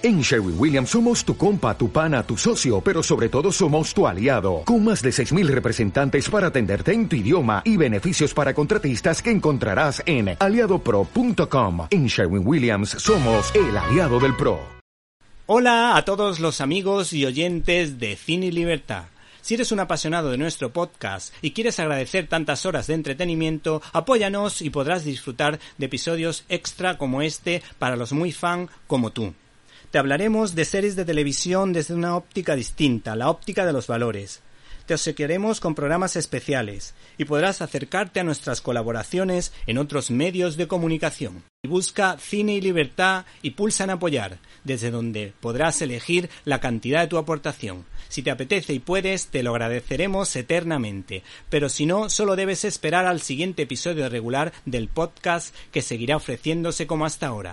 En Sherwin Williams somos tu compa, tu pana, tu socio, pero sobre todo somos tu aliado, con más de 6.000 representantes para atenderte en tu idioma y beneficios para contratistas que encontrarás en aliadopro.com. En Sherwin Williams somos el aliado del PRO. Hola a todos los amigos y oyentes de Cine y Libertad. Si eres un apasionado de nuestro podcast y quieres agradecer tantas horas de entretenimiento, apóyanos y podrás disfrutar de episodios extra como este para los muy fan como tú. Te hablaremos de series de televisión desde una óptica distinta, la óptica de los valores. Te obsequiaremos con programas especiales y podrás acercarte a nuestras colaboraciones en otros medios de comunicación. Busca Cine y Libertad y pulsa en apoyar, desde donde podrás elegir la cantidad de tu aportación. Si te apetece y puedes, te lo agradeceremos eternamente, pero si no, solo debes esperar al siguiente episodio regular del podcast que seguirá ofreciéndose como hasta ahora.